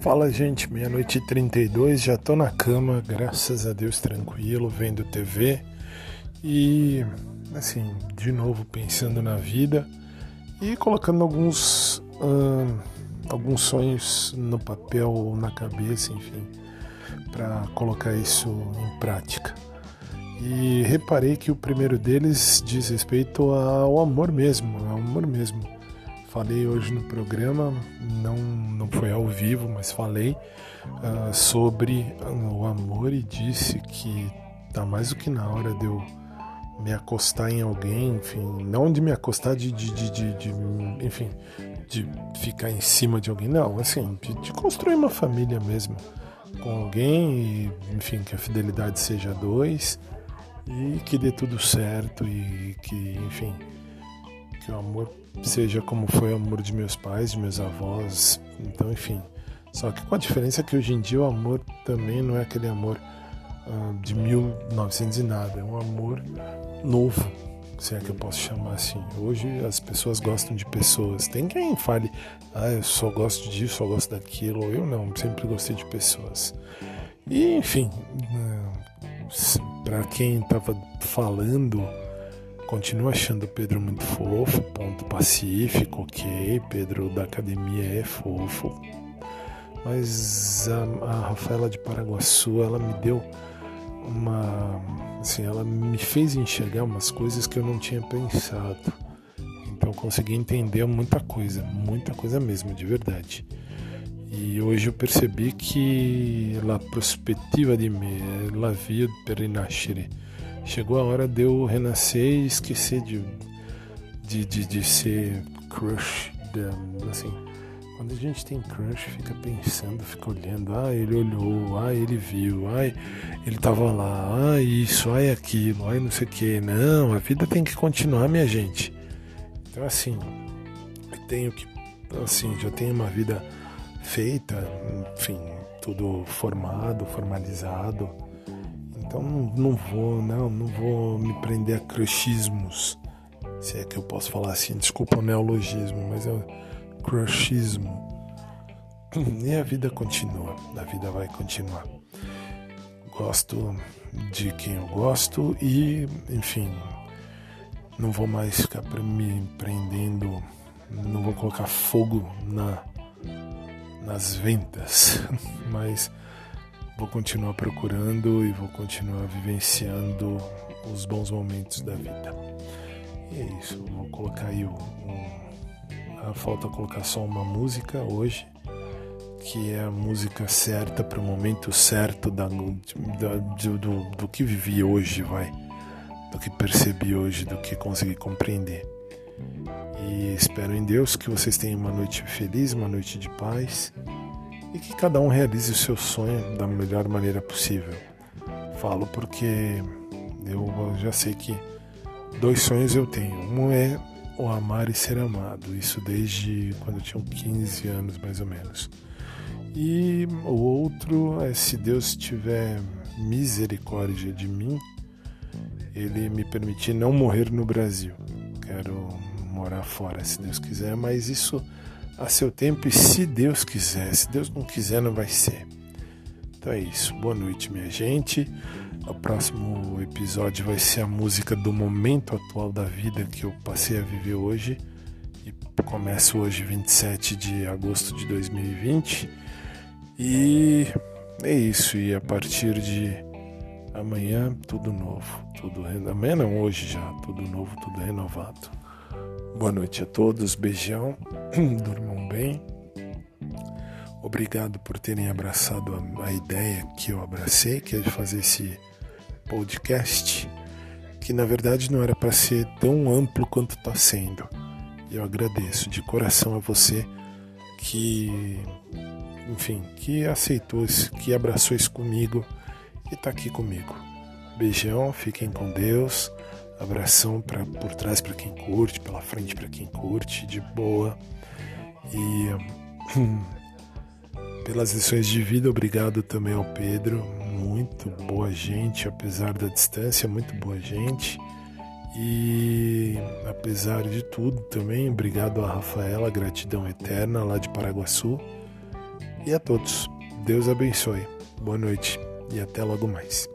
Fala gente, meia-noite e 32, já tô na cama, graças a Deus tranquilo, vendo TV e assim, de novo pensando na vida e colocando alguns hum, alguns sonhos no papel ou na cabeça, enfim, para colocar isso em prática. E reparei que o primeiro deles diz respeito ao amor mesmo, ao amor mesmo Falei hoje no programa, não, não foi ao vivo, mas falei uh, sobre o amor e disse que tá mais do que na hora de eu me acostar em alguém, enfim, não de me acostar de, de, de, de, de enfim, de ficar em cima de alguém, não, assim, de, de, construir uma família mesmo com alguém e, enfim, que a fidelidade seja dois e que dê tudo certo e que, enfim, o amor seja como foi o amor de meus pais, de meus avós, então enfim. Só que com a diferença que hoje em dia o amor também não é aquele amor uh, de 1900 e nada, é um amor novo, se é que eu posso chamar assim. Hoje as pessoas gostam de pessoas. Tem quem fale, ah, eu só gosto disso, só gosto daquilo. Eu não, sempre gostei de pessoas. E enfim, uh, para quem estava falando Continuo achando o Pedro muito fofo, ponto pacífico, ok. Pedro da academia é fofo. Mas a, a Rafaela de Paraguaçu, ela me deu uma. Assim, ela me fez enxergar umas coisas que eu não tinha pensado. Então consegui entender muita coisa, muita coisa mesmo, de verdade. E hoje eu percebi que la prospettiva di me, la via per rinascere chegou a hora de eu renascer e esquecer de, de, de, de ser crush. De, assim, quando a gente tem crush, fica pensando, fica olhando, ah, ele olhou, ah, ele viu, ah, ele tava lá, ah, isso, ah, aquilo, ah, não sei o que. Não, a vida tem que continuar, minha gente. Então, assim, eu tenho que, assim, já tenho uma vida feita, enfim, tudo formado, formalizado então não vou, não, não vou me prender a crushismos. Se é que eu posso falar assim, desculpa o neologismo, mas é crushismo. E a vida continua, a vida vai continuar. Gosto de quem eu gosto e, enfim, não vou mais ficar me prendendo, não vou colocar fogo na, nas ventas, mas vou continuar procurando e vou continuar vivenciando os bons momentos da vida. E é isso, vou colocar aí o, o, falta colocar só uma música hoje, que é a música certa para o momento certo da, da do, do, do que vivi hoje, vai, do que percebi hoje, do que consegui compreender. E espero em Deus que vocês tenham uma noite feliz, uma noite de paz e que cada um realize o seu sonho da melhor maneira possível. Falo porque eu já sei que dois sonhos eu tenho. Um é o amar e ser amado, isso desde quando eu tinha 15 anos mais ou menos. E o outro é se Deus tiver misericórdia de mim, ele me permitir não morrer no Brasil. Quero morar fora, se Deus quiser, mas isso a seu tempo e se Deus quiser. Se Deus não quiser, não vai ser. Então é isso. Boa noite, minha gente. O próximo episódio vai ser a música do momento atual da vida que eu passei a viver hoje. E começo hoje, 27 de agosto de 2020. E é isso. E a partir de amanhã, tudo novo. Tudo Amanhã não, hoje já. Tudo novo, tudo renovado. Boa noite a todos, beijão, durmam bem. Obrigado por terem abraçado a, ideia que eu abracei, que é de fazer esse podcast, que na verdade não era para ser tão amplo quanto está sendo. E eu agradeço de coração a você que, enfim, que aceitou que abraçou isso comigo e está aqui comigo. Beijão, fiquem com Deus. Abração pra, por trás para quem curte, pela frente para quem curte, de boa. E pelas lições de vida, obrigado também ao Pedro. Muito boa gente, apesar da distância, muito boa gente. E apesar de tudo também, obrigado a Rafaela, gratidão eterna lá de Paraguaçu. E a todos, Deus abençoe. Boa noite e até logo mais.